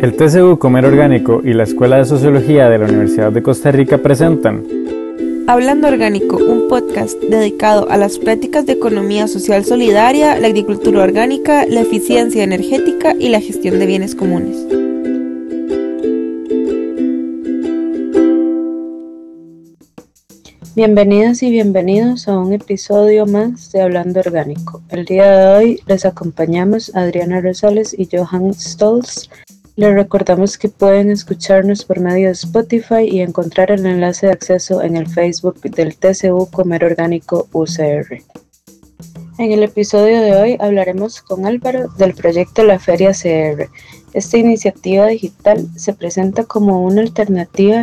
El TCU Comer Orgánico y la Escuela de Sociología de la Universidad de Costa Rica presentan Hablando Orgánico, un podcast dedicado a las prácticas de economía social solidaria, la agricultura orgánica, la eficiencia energética y la gestión de bienes comunes. Bienvenidas y bienvenidos a un episodio más de Hablando Orgánico. El día de hoy les acompañamos Adriana Rosales y Johan Stolz les recordamos que pueden escucharnos por medio de Spotify y encontrar el enlace de acceso en el Facebook del TCU Comer Orgánico UCR. En el episodio de hoy hablaremos con Álvaro del proyecto La Feria CR. Esta iniciativa digital se presenta como una alternativa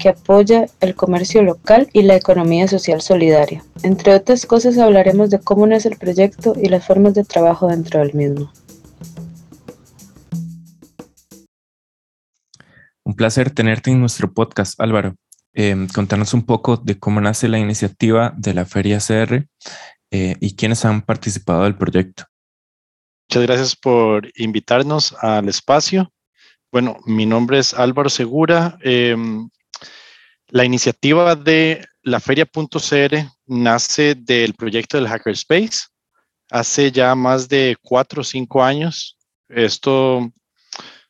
que apoya el comercio local y la economía social solidaria. Entre otras cosas hablaremos de cómo nace el proyecto y las formas de trabajo dentro del mismo. Placer tenerte en nuestro podcast, Álvaro. Eh, contarnos un poco de cómo nace la iniciativa de la Feria CR eh, y quiénes han participado del proyecto. Muchas gracias por invitarnos al espacio. Bueno, mi nombre es Álvaro Segura. Em, la iniciativa de la feria.cr nace del proyecto del Hackerspace hace ya más de cuatro o cinco años. Esto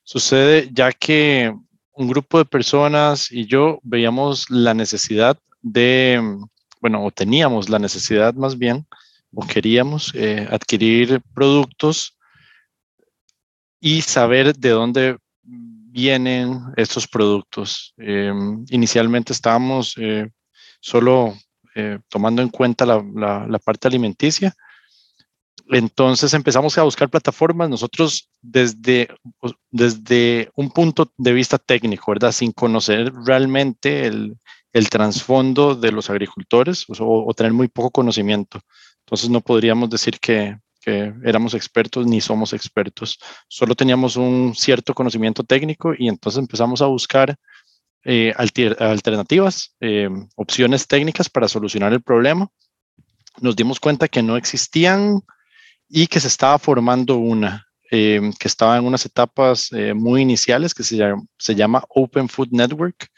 sucede ya que un grupo de personas y yo veíamos la necesidad de, bueno, o teníamos la necesidad más bien, o queríamos eh, adquirir productos y saber de dónde vienen estos productos. Em, inicialmente estábamos eh, solo eh, tomando en cuenta la, la parte alimenticia, entonces empezamos a buscar plataformas nosotros desde, desde un punto de vista técnico, ¿verdad? Sin conocer realmente el, el trasfondo de los agricultores o, tener muy poco conocimiento. Entonces no podríamos decir que, que, éramos expertos ni somos expertos. Solo teníamos un cierto conocimiento técnico y entonces empezamos a buscar eh, alternativas, eh, opciones técnicas para solucionar el problema. Nos dimos cuenta que no existían y que se estaba formando una, eh, que estaba en unas etapas eh, muy iniciales, que se llama, se llama Open Food Network,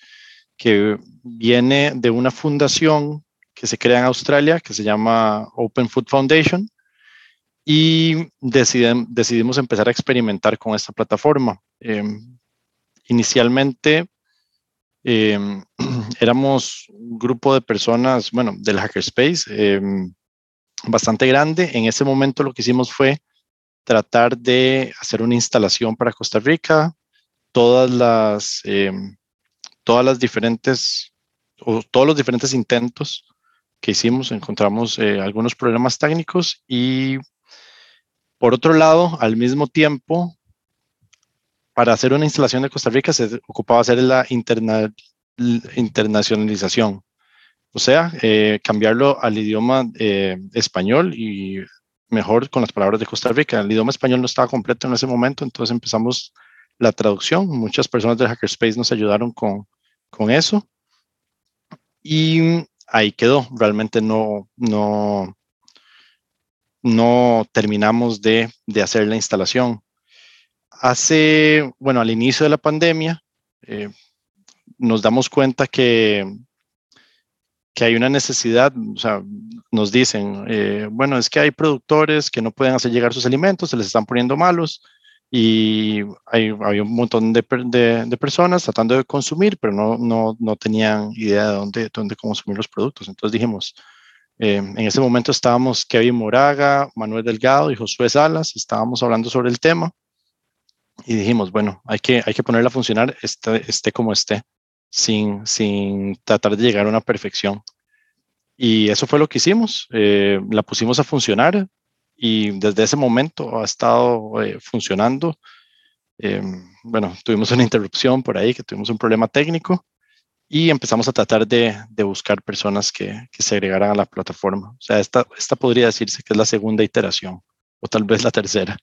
que viene de una fundación que se crea en Australia, que se llama Open Food Foundation, y decidimos empezar a experimentar con esta plataforma. Em, inicialmente em, éramos un grupo de personas, bueno, del Hackerspace, bastante grande. En ese momento lo que hicimos fue tratar de hacer una instalación para Costa Rica, todas las, em, todas las diferentes, o todos los diferentes intentos que hicimos, encontramos eh, algunos problemas técnicos y por otro lado, al mismo tiempo, para hacer una instalación de Costa Rica se ocupaba hacer la internacionalización. O sea, eh, cambiarlo al idioma eh, español y mejor con las palabras de Costa Rica. El idioma español no estaba completo en ese momento, entonces empezamos la traducción. Muchas personas del Hackerspace nos ayudaron con, con eso. Y ahí quedó. Realmente no, no, no terminamos de, de hacer la instalación. Hace, bueno, al inicio de la pandemia, eh, nos damos cuenta que que hay una necesidad, o sea, nos dicen, eh, bueno, es que hay productores que no pueden hacer llegar sus alimentos, se les están poniendo malos y hay, hay un montón de, de, personas tratando de consumir, pero no, no, no tenían idea de dónde, dónde consumir los productos. Entonces dijimos, eh, en ese momento estábamos Kevin Moraga, Manuel Delgado y Josué Salas, estábamos hablando sobre el tema y dijimos, bueno, hay que, hay que ponerla a funcionar, esté, esté como esté sin, sin tratar de llegar a una perfección. Y eso fue lo que hicimos. Eh, la pusimos a funcionar y desde ese momento ha estado eh, funcionando. Eh, bueno, tuvimos una interrupción por ahí, que tuvimos un problema técnico y empezamos a tratar de, de buscar personas que, que, se agregaran a la plataforma. O sea, esta, esta podría decirse que es la segunda iteración o tal vez la tercera.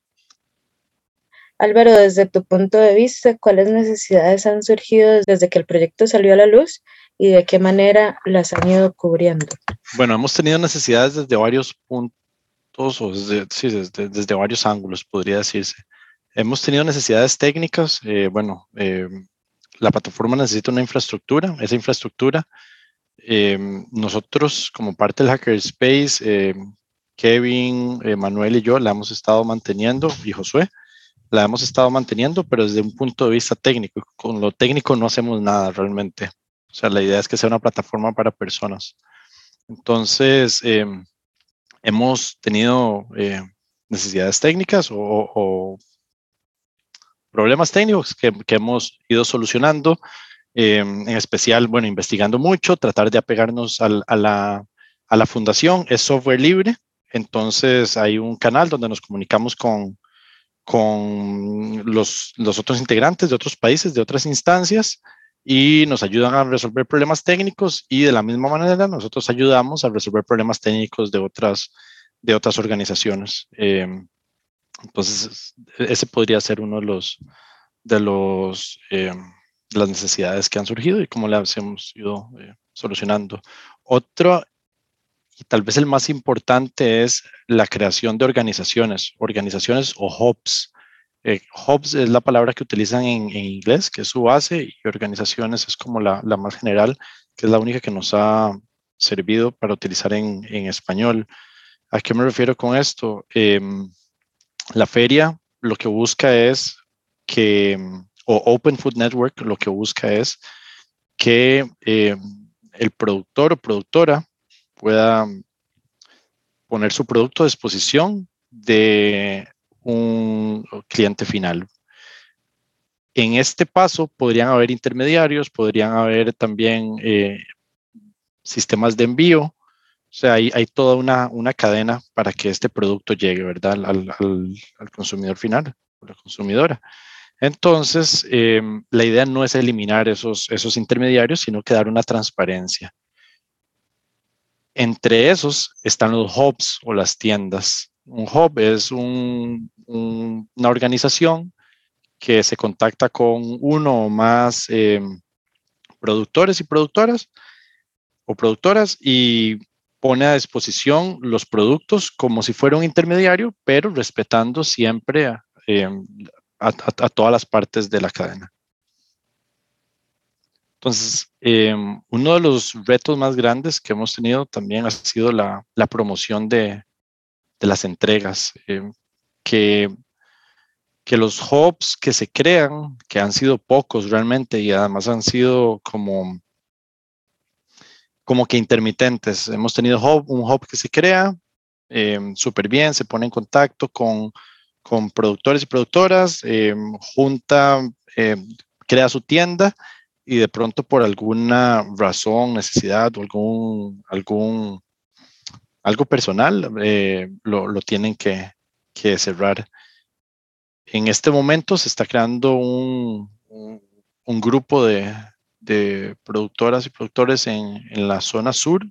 Álvaro, desde tu punto de vista, ¿cuáles necesidades han surgido desde que el proyecto salió a la luz y de qué manera las han ido cubriendo? Bueno, hemos tenido necesidades desde varios puntos o desde, sí, desde, desde varios ángulos, podría decirse. hemos tenido necesidades técnicas. Eh, bueno, eh, la plataforma necesita una infraestructura. Esa infraestructura, nosotros como parte del Hackerspace, Kevin, Manuel y yo la hemos estado manteniendo, y Josué, la hemos estado manteniendo, pero desde un punto de vista técnico. Con lo técnico no hacemos nada realmente. O sea, la idea es que sea una plataforma para personas. Entonces, hemos tenido necesidades técnicas o, problemas técnicos que, hemos ido solucionando, eh, en especial, bueno, investigando mucho, tratar de apegarnos a, la, a, la, fundación, es software libre, entonces hay un canal donde nos comunicamos con, con los, los otros integrantes de otros países, de otras instancias, y nos ayudan a resolver problemas técnicos y de la misma manera nosotros ayudamos a resolver problemas técnicos de otras de otras organizaciones. Eh, entonces, ese podría ser uno de los eh, las necesidades que han surgido y cómo las hemos ido eh, solucionando. Otro tal vez el más importante es la creación de organizaciones, organizaciones o hubs. hubs es la palabra que utilizan en, inglés, que es su base, y organizaciones es como la, la, más general, que es la única que nos ha servido para utilizar en, en español. ¿A qué me refiero con esto? Em, la feria lo que busca es que, o Open Food Network lo que busca es que em, el productor o productora pueda poner su producto a disposición de un cliente final. En este paso podrían haber intermediarios, podrían haber también eh, sistemas de envío o sea, hay, hay toda una, una, cadena para que este producto llegue, ¿verdad? Al, al, consumidor final, a la consumidora. Entonces, em, la idea no es eliminar esos, esos intermediarios, sino que dar una transparencia. Entre esos están los hubs o las tiendas. Un hub es un, una organización que se contacta con uno o más em, productores y productoras o productoras y pone a disposición los productos como si fuera un intermediario, pero respetando siempre a, em, todas las partes de la cadena. Entonces, em, uno de los retos más grandes que hemos tenido también ha sido la, promoción de, las entregas, em, que, que los hubs que se crean, que han sido pocos realmente y además han sido como como que intermitentes. Hemos tenido un hub que se crea eh, súper bien, se pone en contacto con, con productores y productoras, eh, junta, eh, crea su tienda y de pronto por alguna razón, necesidad o algún, algún algo personal, lo, lo, tienen que, que, cerrar. En este momento se está creando un, un grupo de, de productoras y productores en, en, la zona sur,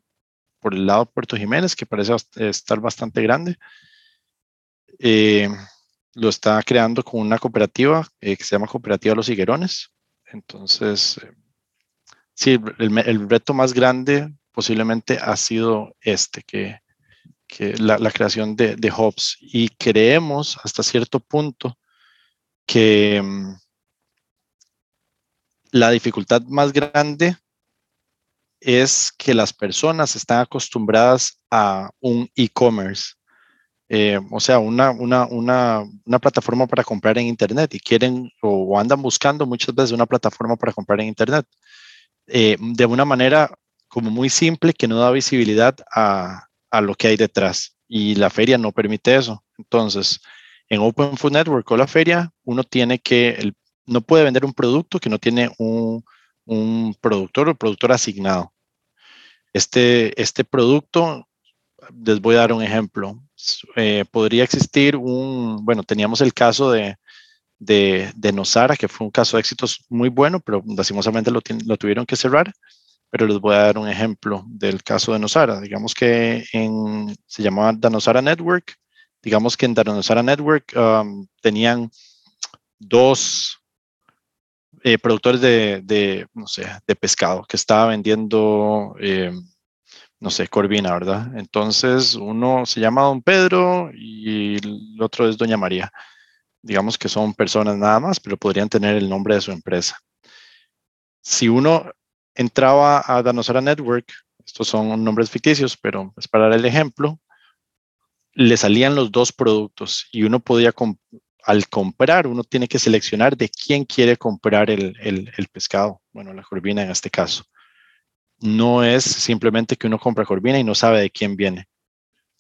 por el lado de Puerto Jiménez, que parece estar bastante grande. Eh, lo está creando con una cooperativa eh, que se llama Cooperativa Los Higuerones. Entonces, eh, sí, el, reto más grande posiblemente ha sido este, que, que la, la, creación de, de hubs. Y creemos hasta cierto punto que mm, la dificultad más grande es que las personas están acostumbradas a un e-commerce, eh, o sea, una, una, una, una, plataforma para comprar en Internet y quieren o, andan buscando muchas veces una plataforma para comprar en Internet eh, de una manera como muy simple que no da visibilidad a, a lo que hay detrás y la feria no permite eso. Entonces, en Open Food Network o la feria, uno tiene que, el, no puede vender un producto que no tiene un, productor o productor asignado. Este, este producto, les voy a dar un ejemplo. Eh, podría existir un, bueno, teníamos el caso de, de, de, Nosara, que fue un caso de éxitos muy bueno, pero lastimosamente lo, lo, tuvieron que cerrar. Pero les voy a dar un ejemplo del caso de Nosara. Digamos que en, se llamaba Danosara Network. Digamos que en Danosara Network um, tenían dos eh, productores de, no sé, de pescado que estaba vendiendo, eh, no sé, corvina, ¿verdad? Entonces, uno se llama Don Pedro y el otro es Doña María. digamos que son personas nada más, pero podrían tener el nombre de su empresa. Si uno entraba a Danosara Network, estos son nombres ficticios, pero es para dar el ejemplo, le salían los dos productos y uno podía, al comprar, uno tiene que seleccionar de quién quiere comprar el, el, pescado, bueno, la corvina en este caso. No es simplemente que uno compra corvina y no sabe de quién viene.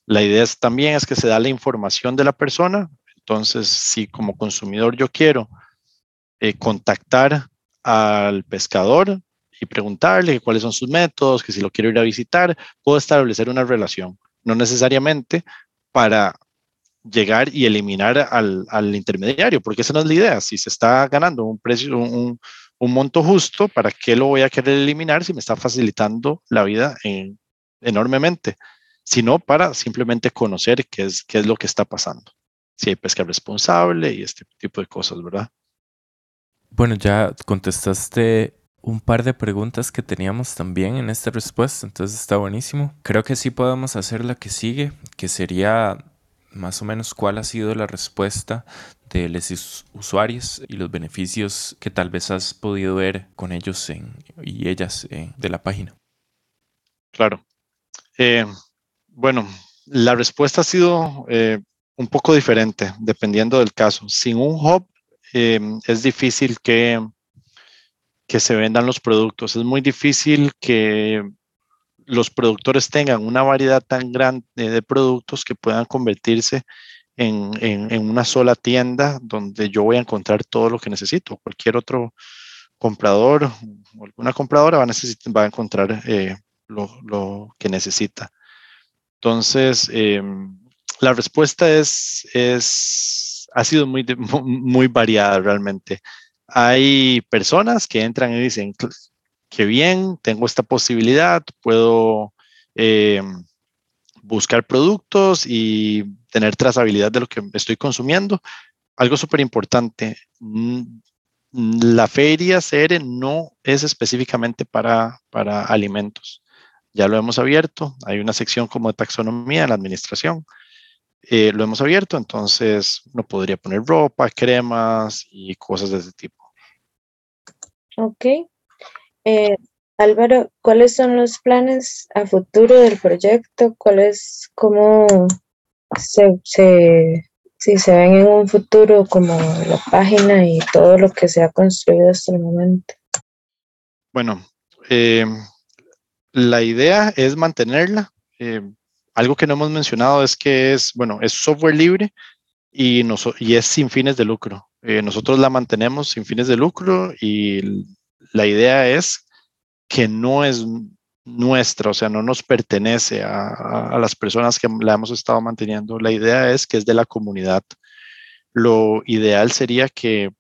La idea también es que se da la información de la persona. Entonces, si como consumidor yo quiero eh, contactar al pescador y preguntarle cuáles son sus métodos, que si lo quiero ir a visitar, puedo establecer una relación. No necesariamente para llegar y eliminar al, al, intermediario, porque esa no es la idea. Si se está ganando un precio, un, un, monto justo, ¿para qué lo voy a querer eliminar si me está facilitando la vida en, enormemente? Sino para simplemente conocer qué es, qué es lo que está pasando. Si hay pesca responsable y este tipo de cosas, ¿verdad? Bueno, ya contestaste un par de preguntas que teníamos también en esta respuesta, entonces está buenísimo. Creo que sí podemos hacer la que sigue, que sería más o menos cuál ha sido la respuesta de los usuarios y los beneficios que tal vez has podido ver con ellos y ellas de la página. Claro. Eh, bueno, la respuesta ha sido eh, un poco diferente dependiendo del caso. Sin un hub eh, es difícil que que se vendan los productos. Es muy difícil que los productores tengan una variedad tan grande de productos que puedan convertirse en, una sola tienda donde yo voy a encontrar todo lo que necesito. Cualquier otro comprador o alguna compradora va a, necesitar, va a encontrar eh, lo, que necesita. Entonces, em, la respuesta es, es, ha sido muy, muy variada realmente. Hay personas que entran y dicen, que bien, tengo esta posibilidad, puedo eh, buscar productos y tener trazabilidad de lo que estoy consumiendo. Algo súper importante, mm, la feria CR no es específicamente para, para alimentos. Ya lo hemos abierto, hay una sección como de taxonomía en la administración. Eh, lo hemos abierto, entonces no podría poner ropa, cremas y cosas de ese tipo. Ok. Eh, Álvaro, ¿cuáles son los planes a futuro del proyecto? ¿Cuáles, cómo se, si se ven en un futuro como la página y todo lo que se ha construido hasta el momento? Bueno, eh, la idea es mantenerla. Eh, algo que no hemos mencionado es que es, bueno, es software libre y, y es sin fines de lucro. Eh, nosotros la mantenemos sin fines de lucro y la idea es que no es nuestra, o sea, no nos pertenece a, las personas que la hemos estado manteniendo. La idea es que es de la comunidad. Lo ideal sería que,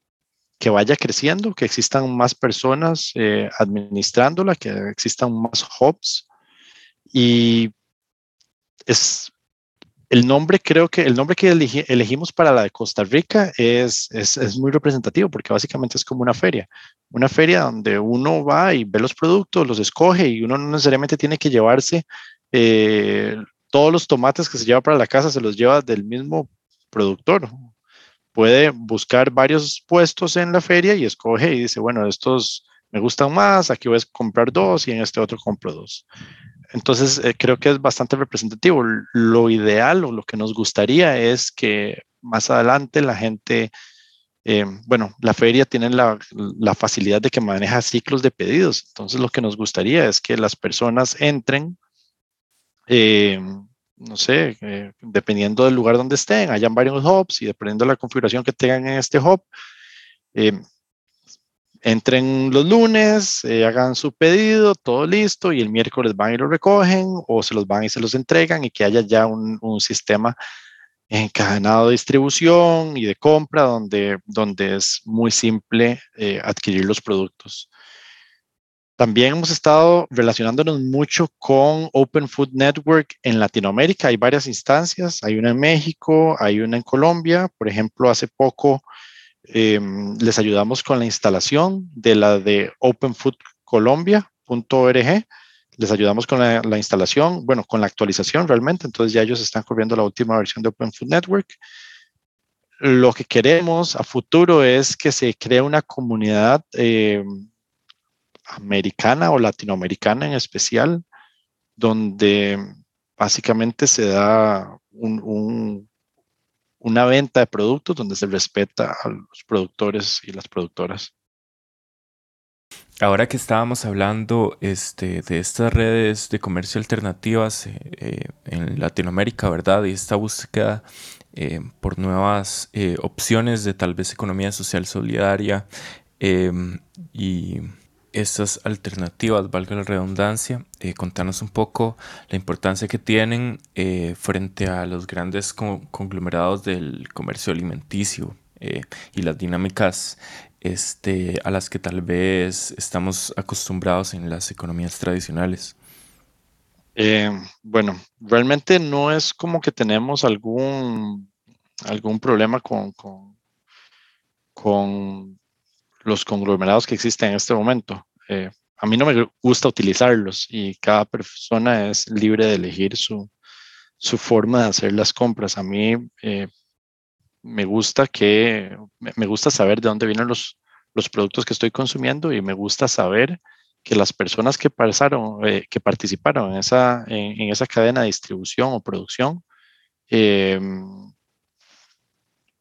que vaya creciendo, que existan más personas eh, administrándola, que existan más hubs y es el nombre, creo que el nombre que elegimos para la de Costa Rica es, es, muy representativo porque básicamente es como una feria. Una feria donde uno va y ve los productos, los escoge y uno no necesariamente tiene que llevarse eh, todos los tomates que se lleva para la casa, se los lleva del mismo productor. Puede buscar varios puestos en la feria y escoge y dice, bueno, estos me gustan más, aquí voy a comprar dos y en este otro compro dos. Entonces, eh, creo que es bastante representativo. Lo ideal o lo que nos gustaría es que más adelante la gente, eh, bueno, la feria tiene la, facilidad de que maneja ciclos de pedidos. Entonces, lo que nos gustaría es que las personas entren, eh, no sé, dependiendo del lugar donde estén, hayan varios hubs y dependiendo de la configuración que tengan en este hub, entren los lunes, eh, hagan su pedido, todo listo, y el miércoles van y lo recogen o se los van y se los entregan y que haya ya un, sistema encadenado de distribución y de compra donde, donde es muy simple eh, adquirir los productos. También hemos estado relacionándonos mucho con Open Food Network en Latinoamérica. Hay varias instancias, hay una en México, hay una en Colombia. Por ejemplo, hace poco Em, les ayudamos con la instalación de la de openfoodcolombia.org. Les ayudamos con la, instalación, bueno, con la actualización realmente. Entonces ya ellos están corriendo la última versión de Open Food Network. lo que queremos a futuro es que se cree una comunidad eh, americana o latinoamericana en especial, donde básicamente se da una venta de productos donde se respeta a los productores y las productoras. Ahora que estábamos hablando este, de estas redes de comercio alternativas eh, eh, en Latinoamérica, ¿verdad? Y esta búsqueda eh, por nuevas opciones de tal vez economía social solidaria em, y estas alternativas, valga la redundancia, contanos un poco la importancia que tienen frente a los grandes conglomerados del comercio alimenticio y las dinámicas este, a las que tal vez estamos acostumbrados en las economías tradicionales? Eh, bueno, realmente no es como que tenemos algún, algún problema con, con, con los conglomerados que existen en este momento. Eh, a mí no me gusta utilizarlos y cada persona es libre de elegir su, su forma de hacer las compras. A mí eh, me gusta que, me gusta saber de dónde vienen los, los productos que estoy consumiendo y me gusta saber que las personas que, pasaron, eh, que participaron en esa, en, esa cadena de distribución o producción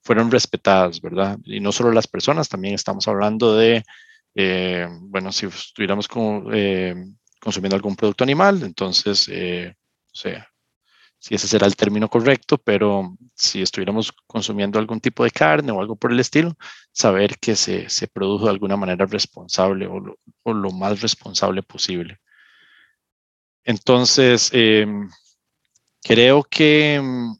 fueron respetadas, ¿verdad? Y no solo las personas, también estamos hablando de, eh, bueno, si estuviéramos em, consumiendo algún producto animal, entonces, eh, o sea, si ese será el término correcto, pero si estuviéramos consumiendo algún tipo de carne o algo por el estilo, saber que se, se produjo de alguna manera responsable o lo, o lo más responsable posible. Entonces, em, creo que em,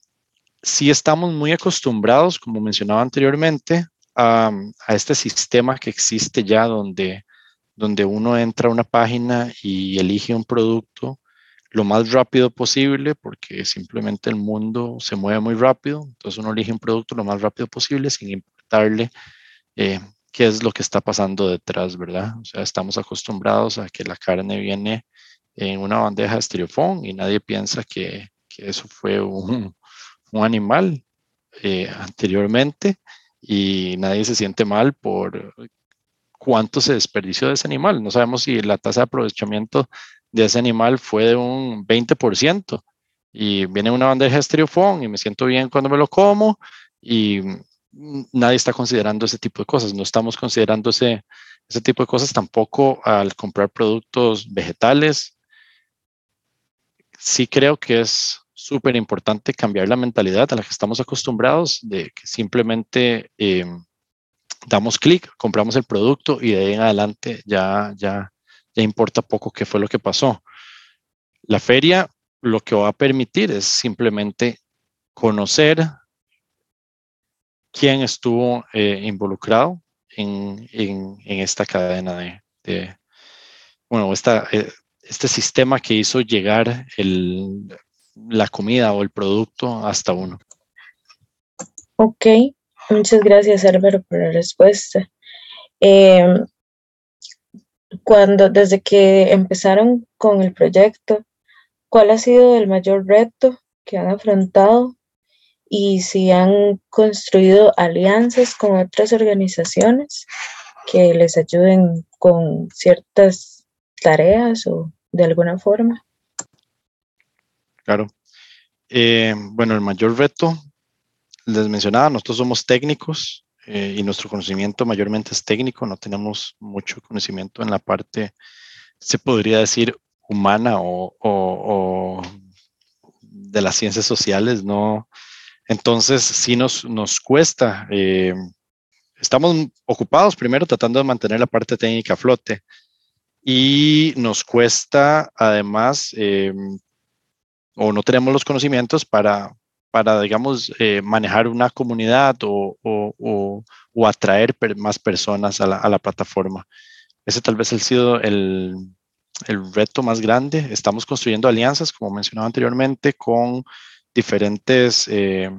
sí estamos muy acostumbrados, como mencionaba anteriormente, a, este sistema que existe ya donde, donde uno entra a una página y elige un producto lo más rápido posible, porque simplemente el mundo se mueve muy rápido, entonces uno elige un producto lo más rápido posible sin importarle eh, qué es lo que está pasando detrás, ¿verdad? O sea, estamos acostumbrados a que la carne viene en una bandeja de estereofón y nadie piensa que, que eso fue un, un animal eh, anteriormente y nadie se siente mal por cuánto se desperdició de ese animal. No sabemos si la tasa de aprovechamiento de ese animal fue de un 20%. Y viene una bandeja de estereofón y me siento bien cuando me lo como y nadie está considerando ese tipo de cosas. No estamos considerando ese, ese tipo de cosas tampoco al comprar productos vegetales. Sí creo que es súper importante cambiar la mentalidad a la que estamos acostumbrados de que simplemente em, damos clic, compramos el producto y de ahí en adelante ya, ya, ya importa poco qué fue lo que pasó. La feria lo que va a permitir es simplemente conocer quién estuvo eh, involucrado en, en, esta cadena de, bueno, esta, eh, este sistema que hizo llegar el, la comida o el producto hasta uno. Ok, muchas gracias Álvaro por la respuesta. Eh, cuando, desde que empezaron con el proyecto, ¿cuál ha sido el mayor reto que han afrontado y si han construido alianzas con otras organizaciones que les ayuden con ciertas tareas o de alguna forma? Claro. Eh, bueno, el mayor reto, les mencionaba, nosotros somos técnicos eh, y nuestro conocimiento mayormente es técnico, no tenemos mucho conocimiento en la parte, se podría decir, humana o, o, de las ciencias sociales, ¿no? Entonces, sí nos, nos cuesta. Eh, estamos ocupados primero tratando de mantener la parte técnica a flote y nos cuesta además, o no tenemos los conocimientos para, para, digamos, eh, manejar una comunidad o, o, o, atraer más personas a la, a la, plataforma. Ese tal vez ha sido el, el, reto más grande. Estamos construyendo alianzas, como mencionaba anteriormente, con diferentes, eh,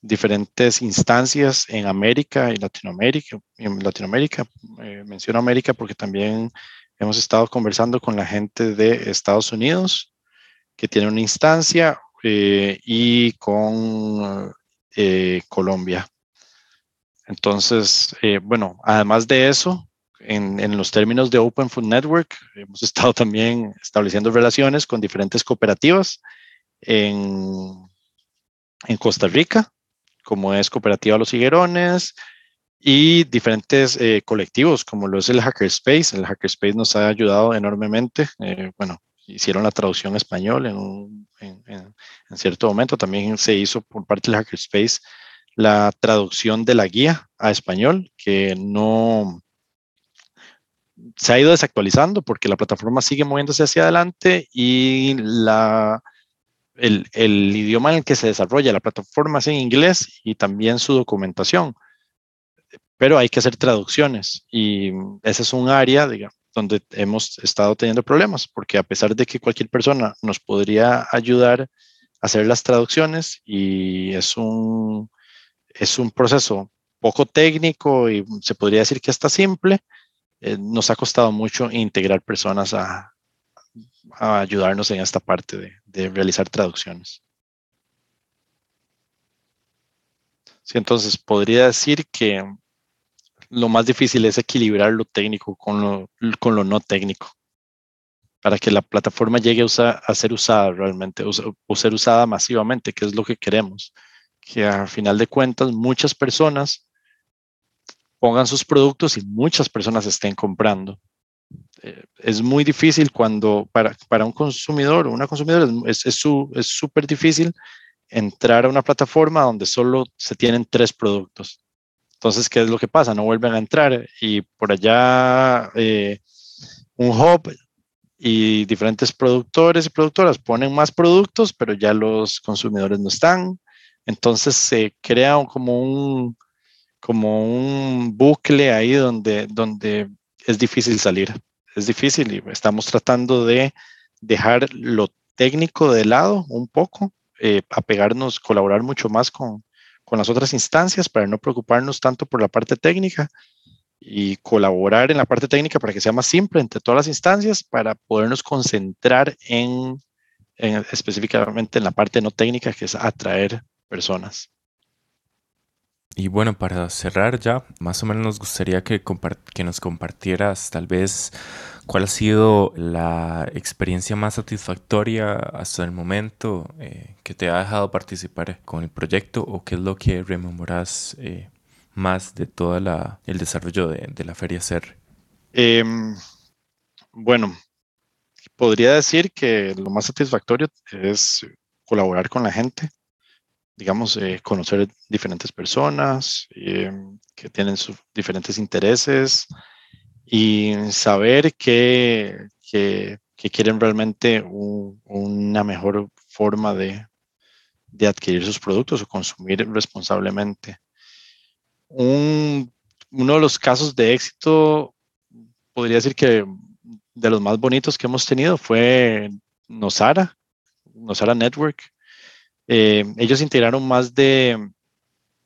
diferentes instancias en América y Latinoamérica. En Latinoamérica, eh, menciono América porque también hemos estado conversando con la gente de Estados Unidos, que tiene una instancia, eh, y con eh, Colombia. Entonces, eh, bueno, además de eso, en, en, los términos de Open Food Network, hemos estado también estableciendo relaciones con diferentes cooperativas en, en Costa Rica, como es Cooperativa Los Higuerones, y diferentes colectivos, como lo es el Hackerspace. El Hackerspace nos ha ayudado enormemente. Bueno, hicieron la traducción español en, en, cierto momento. También se hizo por parte del Hackerspace la traducción de la guía a español, que no se ha ido desactualizando porque la plataforma sigue moviéndose hacia adelante y la, el, el idioma en el que se desarrolla la plataforma es en inglés y también su documentación pero hay que hacer traducciones y ese es un área, digamos, donde hemos estado teniendo problemas, porque a pesar de que cualquier persona nos podría ayudar a hacer las traducciones y es un, es un proceso poco técnico y se podría decir que está simple, eh, nos ha costado mucho integrar personas a, a ayudarnos en esta parte de, de realizar traducciones. Sí, entonces podría decir que lo más difícil es equilibrar lo técnico con lo, con lo no técnico para que la plataforma llegue a, ser usada realmente o, ser usada masivamente, que es lo que queremos. Que a final de cuentas muchas personas pongan sus productos y muchas personas estén comprando. Eh, es muy difícil cuando para, para un consumidor o una consumidora es súper es, es difícil entrar a una plataforma donde solo se tienen tres productos entonces, ¿qué es lo que pasa? No vuelven a entrar y por allá eh, un hub y diferentes productores y productoras ponen más productos, pero ya los consumidores no están. Entonces se crea como un, como un bucle ahí donde, donde es difícil salir. Es difícil y estamos tratando de dejar lo técnico de lado un poco, eh, apegarnos, colaborar mucho más con, con las otras instancias para no preocuparnos tanto por la parte técnica y colaborar en la parte técnica para que sea más simple entre todas las instancias para podernos concentrar en, en específicamente en la parte no técnica que es atraer personas. Y bueno, para cerrar ya, más o menos nos gustaría que, que nos compartieras tal vez cuál ha sido la experiencia más satisfactoria hasta el momento eh, que te ha dejado participar con el proyecto o qué es lo que rememoras eh, más de todo el desarrollo de, de la Feria CER. Eh, bueno, podría decir que lo más satisfactorio es colaborar con la gente digamos, eh, conocer diferentes personas eh, que tienen sus diferentes intereses y saber que, que, quieren realmente un, una mejor forma de, de, adquirir sus productos o consumir responsablemente. Un, uno de los casos de éxito, podría decir que de los más bonitos que hemos tenido fue Nosara, Nosara Network, eh, ellos integraron más de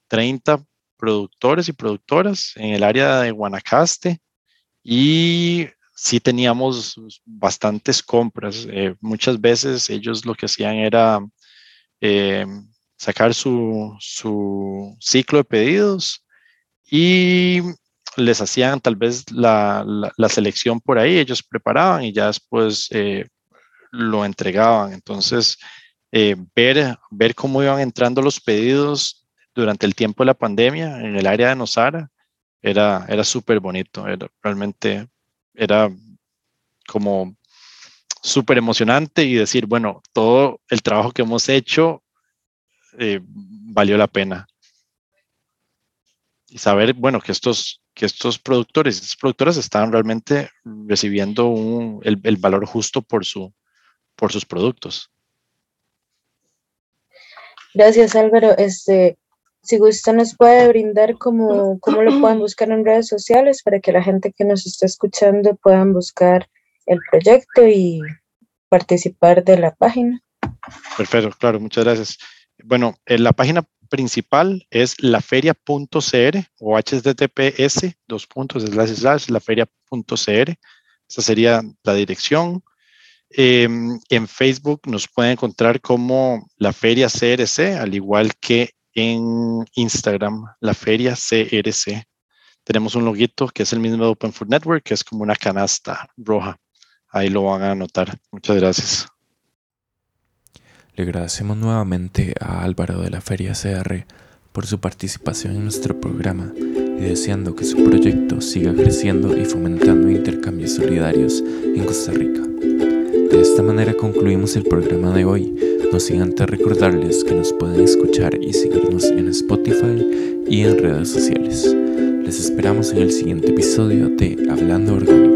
30 productores y productoras en el área de Guanacaste y sí teníamos bastantes compras. Eh, muchas veces ellos lo que hacían era eh, sacar su, su, ciclo de pedidos y les hacían tal vez la, la, selección por ahí, ellos preparaban y ya después lo entregaban. Entonces, eh, ver, ver cómo iban entrando los pedidos durante el tiempo de la pandemia en el área de Nosara era, era súper bonito, era, realmente era como súper emocionante y decir, bueno, todo el trabajo que hemos hecho eh, valió la pena. Y saber, bueno, que estos, que estos productores, estas productoras están realmente recibiendo el, el valor justo por, su, por sus productos. Gracias Álvaro. Este, si gusta nos puede brindar cómo, cómo lo pueden buscar en redes sociales para que la gente que nos está escuchando puedan buscar el proyecto y participar de la página. Perfecto, claro, muchas gracias. Bueno, en la página principal es laferia.cr o https dos puntos slash slash laferia.cr. Esa sería la dirección. Eh, en Facebook nos pueden encontrar como la Feria CRC, al igual que en Instagram, la feria CRC. Tenemos un loguito que es el mismo de Open Food Network, que es como una canasta roja. Ahí lo van a anotar. Muchas gracias. Le agradecemos nuevamente a Álvaro de la Feria CR por su participación en nuestro programa y deseando que su proyecto siga creciendo y fomentando intercambios solidarios en Costa Rica. De esta manera concluimos el programa de hoy, no sin antes recordarles que nos pueden escuchar y seguirnos en Spotify y en redes sociales. Les esperamos en el siguiente episodio de Hablando Orgánico.